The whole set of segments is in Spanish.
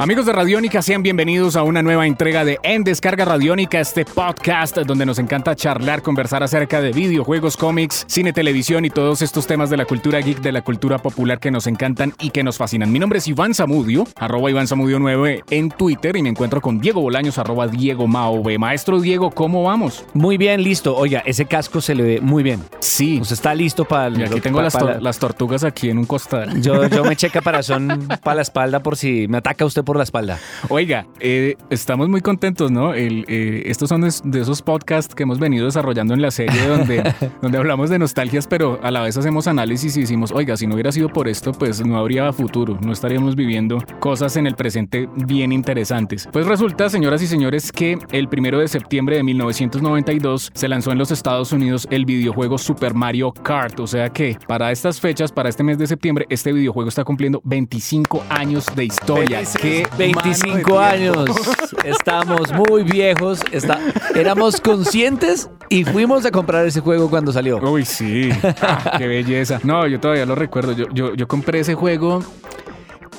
Amigos de Radiónica, sean bienvenidos a una nueva entrega de En Descarga Radiónica, este podcast donde nos encanta charlar, conversar acerca de videojuegos, cómics, cine, televisión y todos estos temas de la cultura geek, de la cultura popular que nos encantan y que nos fascinan. Mi nombre es Iván Zamudio, arroba Iván Zamudio 9 en Twitter y me encuentro con Diego Bolaños, arroba Diego Mao Maestro Diego, ¿cómo vamos? Muy bien, listo. Oiga, ese casco se le ve muy bien. Sí. Usted está listo para... Y aquí tengo las, las, tortugas aquí en un costal. Yo, yo me eché caparazón para la espalda por si me ataca usted por la espalda. Oiga, eh, estamos muy contentos, ¿no? El, eh, estos son de esos podcasts que hemos venido desarrollando en la serie donde, donde hablamos de nostalgias, pero a la vez hacemos análisis y decimos, oiga, si no hubiera sido por esto, pues no habría futuro, no estaríamos viviendo cosas en el presente bien interesantes. Pues resulta, señoras y señores, que el primero de septiembre de 1992 se lanzó en los Estados Unidos el videojuego Super Mario Kart, o sea que para estas fechas, para este mes de septiembre, este videojuego está cumpliendo 25 años de historia. ¿Qué 25 años. Estamos muy viejos. Está, éramos conscientes y fuimos a comprar ese juego cuando salió. Uy, sí. Ah, qué belleza. No, yo todavía lo recuerdo. Yo, yo, yo compré ese juego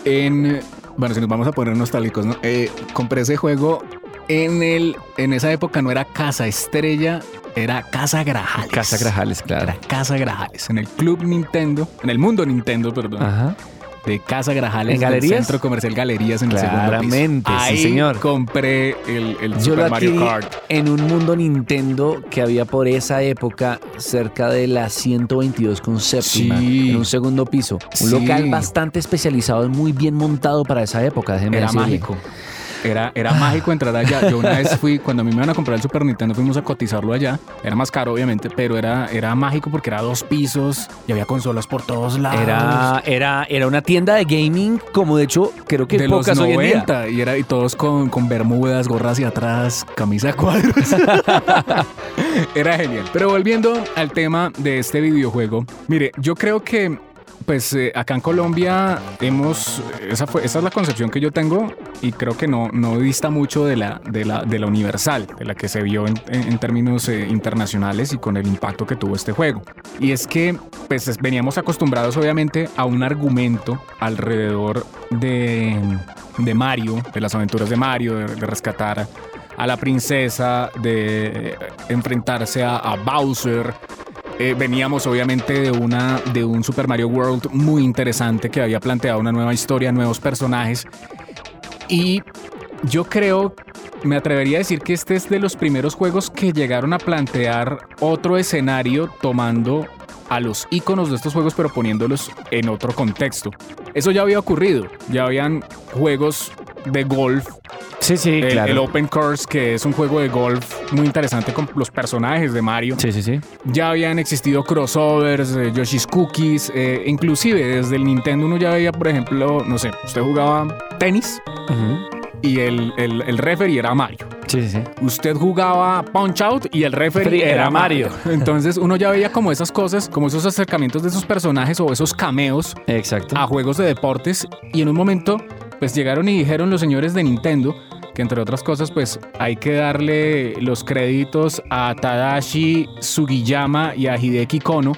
en. Bueno, si nos vamos a poner nostálgicos, ¿no? Eh, compré ese juego en el. En esa época no era Casa Estrella, era Casa Grajales. Casa Grajales, claro. Era Casa Grajales. En el Club Nintendo, en el mundo Nintendo, perdón. Ajá de Casa Grajales. ¿En Galerías? Centro Comercial Galerías en el segundo piso. Ahí sí, señor. compré el, el Super Mario Kart. En un mundo Nintendo que había por esa época cerca de la 122 con séptima, en un segundo piso. Un local bastante especializado y muy bien montado para esa época, déjeme Era mágico. Era, era mágico entrar allá. Yo una vez fui, cuando a mí me iban a comprar el Super Nintendo, fuimos a cotizarlo allá. Era más caro, obviamente, pero era, era mágico porque era dos pisos y había consolas por todos lados. Era, era, era una tienda de gaming, como de hecho, creo que de pocas los 90, Y, era, y todos con, con bermudas, gorras hacia atrás, camisa de cuadros. era genial. Pero volviendo al tema de este videojuego, mire, yo creo que pues eh, acá en Colombia hemos, esa, es la concepción que yo tengo y creo que no, no dista mucho de la, de, la, de la universal, de la que se vio en, términos eh, internacionales y con el impacto que tuvo este juego. Y es que pues veníamos acostumbrados obviamente a un argumento alrededor de, de Mario, de las aventuras de Mario, de, rescatar a la princesa, de enfrentarse a, a Bowser, eh, veníamos obviamente de, una, de un Super Mario World muy interesante que había planteado una nueva historia, nuevos personajes. Y yo creo, me atrevería a decir que este es de los primeros juegos que llegaron a plantear otro escenario tomando a los iconos de estos juegos pero poniéndolos en otro contexto. Eso ya había ocurrido, ya habían juegos de golf Sí, sí, el, claro. El Open Course, que es un juego de golf muy interesante con los personajes de Mario. Sí, sí, sí. Ya habían existido crossovers, eh, Yoshi's Cookies, eh, inclusive desde el Nintendo uno ya veía, por ejemplo, no sé, usted jugaba tenis y el, el, el referee era Mario. Sí, sí, sí. Usted jugaba Punch Out y el referee era, era Mario. Mario. Entonces uno ya veía como esas cosas, como esos acercamientos de esos personajes o esos cameos Exacto. a juegos de deportes y en un momento pues llegaron y dijeron los señores de Nintendo que entre otras cosas pues hay que darle los créditos a Tadashi Sugiyama y a Hideki Kono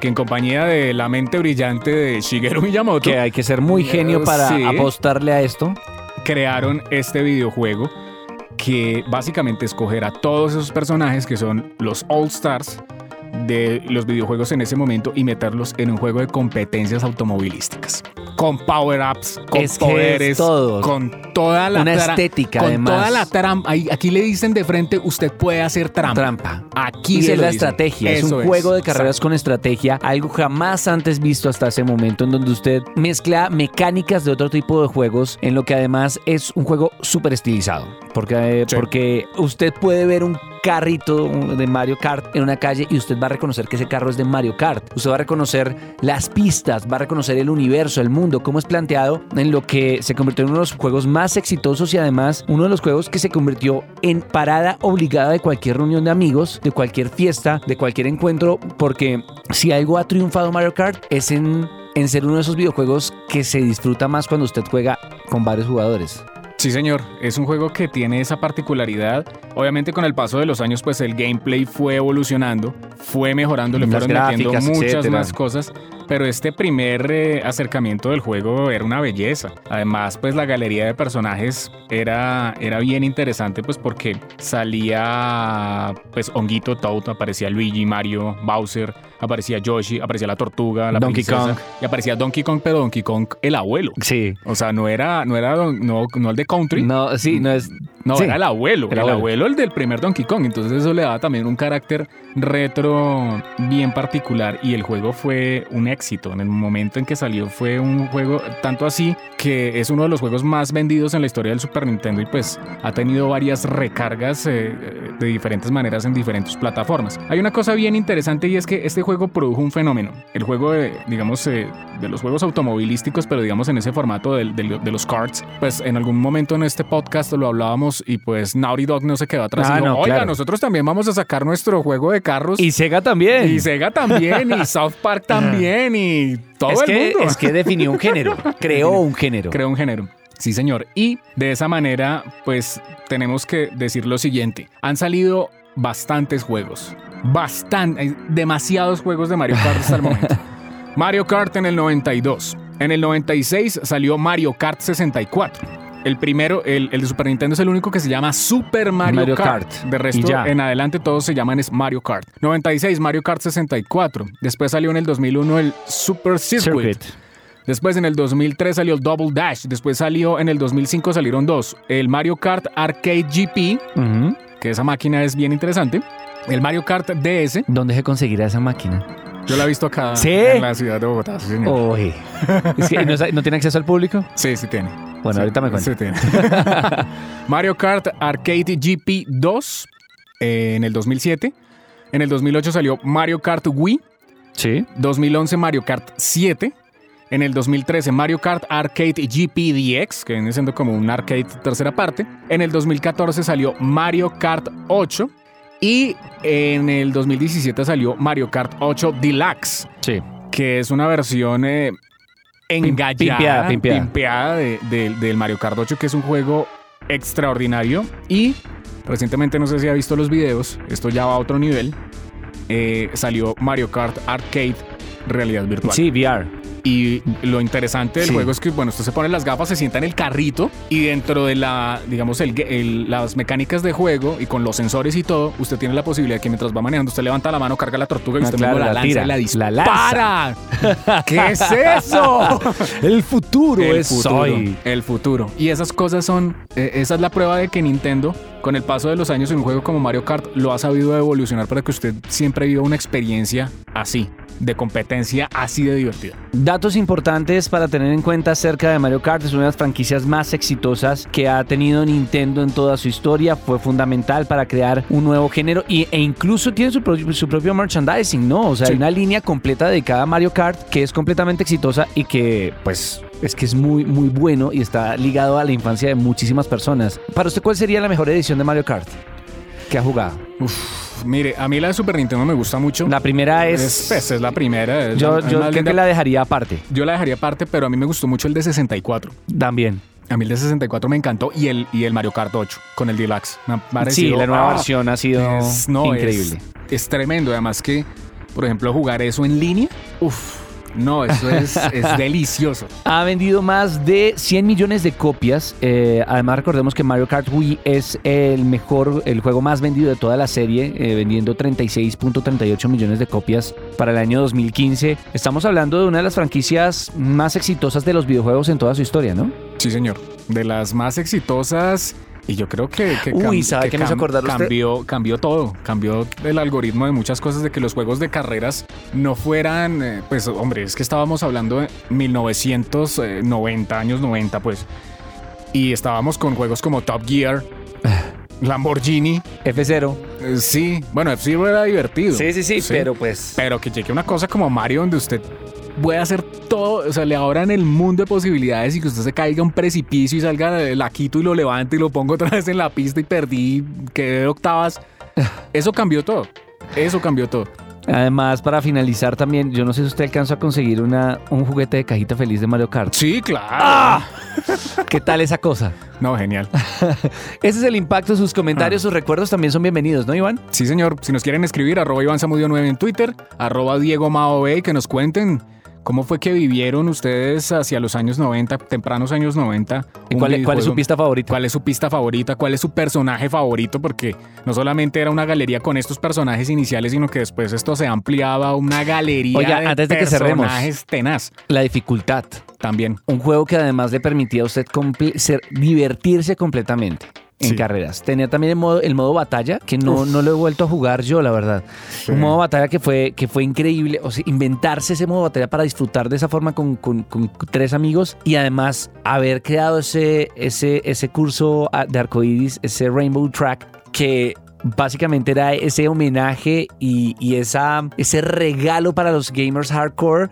que en compañía de la mente brillante de Shigeru Miyamoto que hay que ser muy genio para sí, apostarle a esto crearon este videojuego que básicamente escoger a todos esos personajes que son los All Stars de los videojuegos en ese momento y meterlos en un juego de competencias automovilísticas. Con power-ups, con es poderes, es todo. con toda la Una estética, con además. toda la trampa. Aquí le dicen de frente, usted puede hacer trampa. Trampa. Aquí se es la dicen. estrategia. Eso es un juego de carreras con estrategia, algo jamás antes visto hasta ese momento, en donde usted mezcla mecánicas de otro tipo de juegos, en lo que además es un juego súper estilizado. Porque, Sí. porque usted puede ver un carrito de Mario Kart en una calle y usted va a reconocer que ese carro es de Mario Kart. Usted va a reconocer las pistas, va a reconocer el universo, el mundo, cómo es planteado en lo que se convirtió en uno de los juegos más exitosos y además uno de los juegos que se convirtió en parada obligada de cualquier reunión de amigos, de cualquier fiesta, de cualquier encuentro, porque si algo ha triunfado Mario Kart es en en ser uno de esos videojuegos que se disfruta más cuando usted juega con varios jugadores. Sí, señor. Es un juego que tiene esa particularidad. Obviamente con el paso de los años, pues el gameplay fue evolucionando, fue mejorando, le Las fueron metiendo gráficas, muchas etcétera. más cosas. Pero este primer eh, acercamiento del juego era una belleza. Además, pues la galería de personajes era, era bien interesante, pues porque salía pues Honguito, Toad, aparecía Luigi, Mario, Bowser, aparecía Yoshi, aparecía la tortuga, la Donkey princesa, Kong. y aparecía Donkey Kong, pero Donkey Kong el abuelo. Sí. O sea, no era, no era no, no el de Country. No, sí, no es. No, sí. era el abuelo, El el abuelo. abuelo. el del primer Donkey Kong. Entonces eso le daba también un carácter retro bien particular y el juego fue un éxito. En el momento en que salió fue un juego tanto así que es uno de los juegos más vendidos en la historia del Super Nintendo y pues ha tenido varias recargas eh, de diferentes maneras en diferentes plataformas. Hay una cosa bien interesante y es que este juego produjo un fenómeno. El juego, de, digamos, eh, de los juegos automovilísticos, pero digamos en ese formato del- del- de, los karts, pues en algún momento en este podcast lo hablábamos y pues Naughty Dog no se quedó atrás. Ah, y dijo, no, Oiga, claro. nosotros también vamos a sacar nuestro juego de carros. Y Sega también. y Sega también, y South Park también, y todo es el que, mundo. es que definió un género, creó un género. Creó un género. Sí, señor. Y de esa manera, pues tenemos que decir lo siguiente. Han salido bastantes juegos. Bastante, hay demasiados juegos de Mario Kart hasta el momento. Mario Kart en el 92. En el 96 salió Mario Kart 64. El primero, el, el de Super Nintendo es el único que se llama Super Mario, Mario Kart. Kart. De resto, en adelante todos se llaman es Mario Kart. 96, Mario Kart 64. Después salió en el 2001 el Super Circuit. Circuit. Después en el 2003 salió el Double Dash. Después salió en el 2005 salieron dos. El Mario Kart Arcade GP, que esa máquina es bien interesante. El Mario Kart DS. ¿Dónde se conseguirá esa máquina? Yo la he visto acá ¿Sí? en la ciudad de Bogotá. Sí, señor. Oye. Es que ¿no, sa- ¿No tiene acceso al público? Sí, sí tiene. Bueno, Sí, ahorita me tiene. Mario Kart Arcade GP 2 eh, en el 2007. En el 2008 salió Mario Kart Wii. Sí. 2011 Mario Kart 7. En el 2013 Mario Kart Arcade GP DX, que viene siendo como un arcade tercera parte. En el 2014 salió Mario Kart 8. Y en el 2017 salió Mario Kart 8 Deluxe, Sí. que es una versión eh, engallada, pimpeada, pimpeada. pimpeada de- de- del Mario Kart 8, que es un juego extraordinario. Y recientemente, no sé si ha visto los videos, esto ya va a otro nivel. eh, salió Mario Kart Arcade Realidad Virtual. Sí, VR. Y lo interesante del Sí. juego es que, bueno, usted se pone las gafas, se sienta en el carrito y dentro de la, digamos, el, el- las mecánicas de juego y con los sensores y todo, usted tiene la posibilidad que mientras va manejando, usted levanta la mano, carga la tortuga y Ah, usted claro, mismo la, la lanza tira, y la la dispara. ¿Qué es eso? El futuro el es futuro, hoy. el futuro. Y esas cosas son, eh, esa es la prueba de que Nintendo, con el paso de los años en un juego como Mario Kart, lo ha sabido evolucionar para que usted siempre viva una experiencia así, de competencia así de divertida. Datos importantes para tener en cuenta acerca de Mario Kart. Es una de las franquicias más exitosas que ha tenido Nintendo en toda su historia. Fue fundamental para crear un nuevo género y, e incluso tiene su, pro- su propio merchandising, ¿no? O sea, Sí. hay una línea completa dedicada a Mario Kart que es completamente exitosa y que, pues, es que es muy, muy bueno y está ligado a la infancia de muchísimas personas. Para usted, ¿cuál sería la mejor edición de Mario Kart que ha jugado? Mire, a mí la de Super Nintendo me gusta mucho. La primera es... es, pues, es la primera. es yo la- yo más creo linda. que la dejaría aparte. Yo la dejaría aparte, pero a mí me gustó mucho el de 64. También. A mí el de 64 me encantó y el, y el Mario Kart 8 con el Deluxe. Me Sí, la nueva ¡ah! versión ha sido Es- no, es- increíble. Es, tremendo. Además que, por ejemplo, jugar eso en línea, uff, no, eso es, es delicioso. Ha vendido más de 100 millones de copias. Eh, además, recordemos que Mario Kart Wii es el mejor, el juego más vendido de toda la serie, eh, vendiendo 36.38 millones de copias para el año 2015. Estamos hablando de una de las franquicias más exitosas de los videojuegos en toda su historia, ¿no? Sí, señor. De las más exitosas. Y yo creo que, que, Uy, ¿sabe hizo acordar usted? cambió, cambió todo. Cambió el algoritmo de muchas cosas de que los juegos de carreras no fueran. eh, pues, hombre, es que estábamos hablando de 1990, años 90, pues. Y estábamos con juegos como Top Gear, Lamborghini. F0. eh, sí, bueno, F-Zero era divertido. pues... Pero que llegue una cosa como Mario donde usted puede hacer todo, o sea, le abran el mundo de posibilidades y que usted se caiga a un precipicio y salga, la quito y lo levante y lo pongo otra vez en la pista y perdí, quedé de octavas. Eso cambió todo. Eso cambió todo. Además, para finalizar también, yo no sé si usted alcanzó a conseguir una, un juguete de cajita feliz de Mario Kart. Sí, claro. ¡Ah! ¿Qué tal esa cosa? No, genial. Ese es el impacto, sus comentarios, sus recuerdos también son bienvenidos, ¿no, Iván? Sí, señor. Si nos quieren escribir, arroba Iván Zamudio 9 en Twitter, arroba Diego Mao B, que nos cuenten cómo fue que vivieron ustedes hacia los años 90, tempranos años 90. ¿Y cuál, es- cuál es su pista favorita? ¿Cuál es su pista favorita? ¿Cuál es su personaje favorito? Porque no solamente era una galería con estos personajes iniciales, sino que después esto se ampliaba a una galería Oiga, de antes de que cerremos. personajes tenaz La dificultad. también. Un juego que además le permitía a usted comple- ser- divertirse completamente en Sí. carreras. Tenía también el modo, el modo batalla, que no, Uf. no lo he vuelto a jugar yo, la verdad. Sí. Un modo batalla que fue, que fue increíble. O sea, inventarse ese modo batalla para disfrutar de esa forma con, con- con tres amigos y además haber creado ese, ese, ese curso de arcoiris, ese Rainbow Track, que básicamente era ese homenaje y, y esa, ese regalo para los gamers hardcore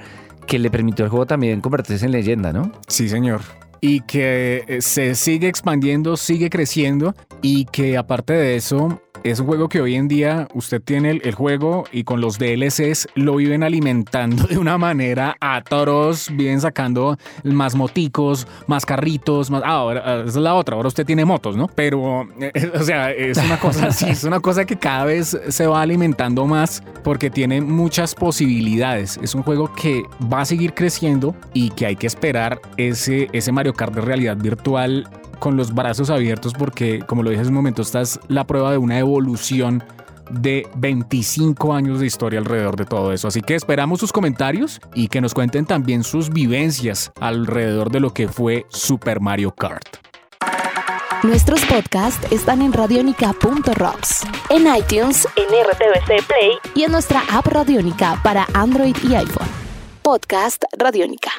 que le permitió al juego también convertirse en leyenda, ¿no? Sí, señor. Y que eh, se sigue expandiendo, sigue creciendo y que aparte de eso es un juego que hoy en día usted tiene el, el juego y con los DLCs lo viven alimentando de una manera atroz, viven sacando más moticos, más carritos, más... Ah, ahora ah, esa es la otra, ahora usted tiene motos, ¿no? Pero, eh, o sea, es una cosa así, es una cosa que cada vez se va alimentando más porque tiene muchas posibilidades. Es un juego que va a seguir creciendo y que hay que esperar ese, ese Mario Kart de realidad virtual con los brazos abiertos porque, como lo dije hace un momento, esta es la prueba de una evolución de 25 años de historia alrededor de todo eso. Así que esperamos sus comentarios y que nos cuenten también sus vivencias alrededor de lo que fue Super Mario Kart. Nuestros podcasts están en radionica.rocks, en iTunes, en RTVC Play y en nuestra app Radionica para Android y iPhone. Podcast Radionica.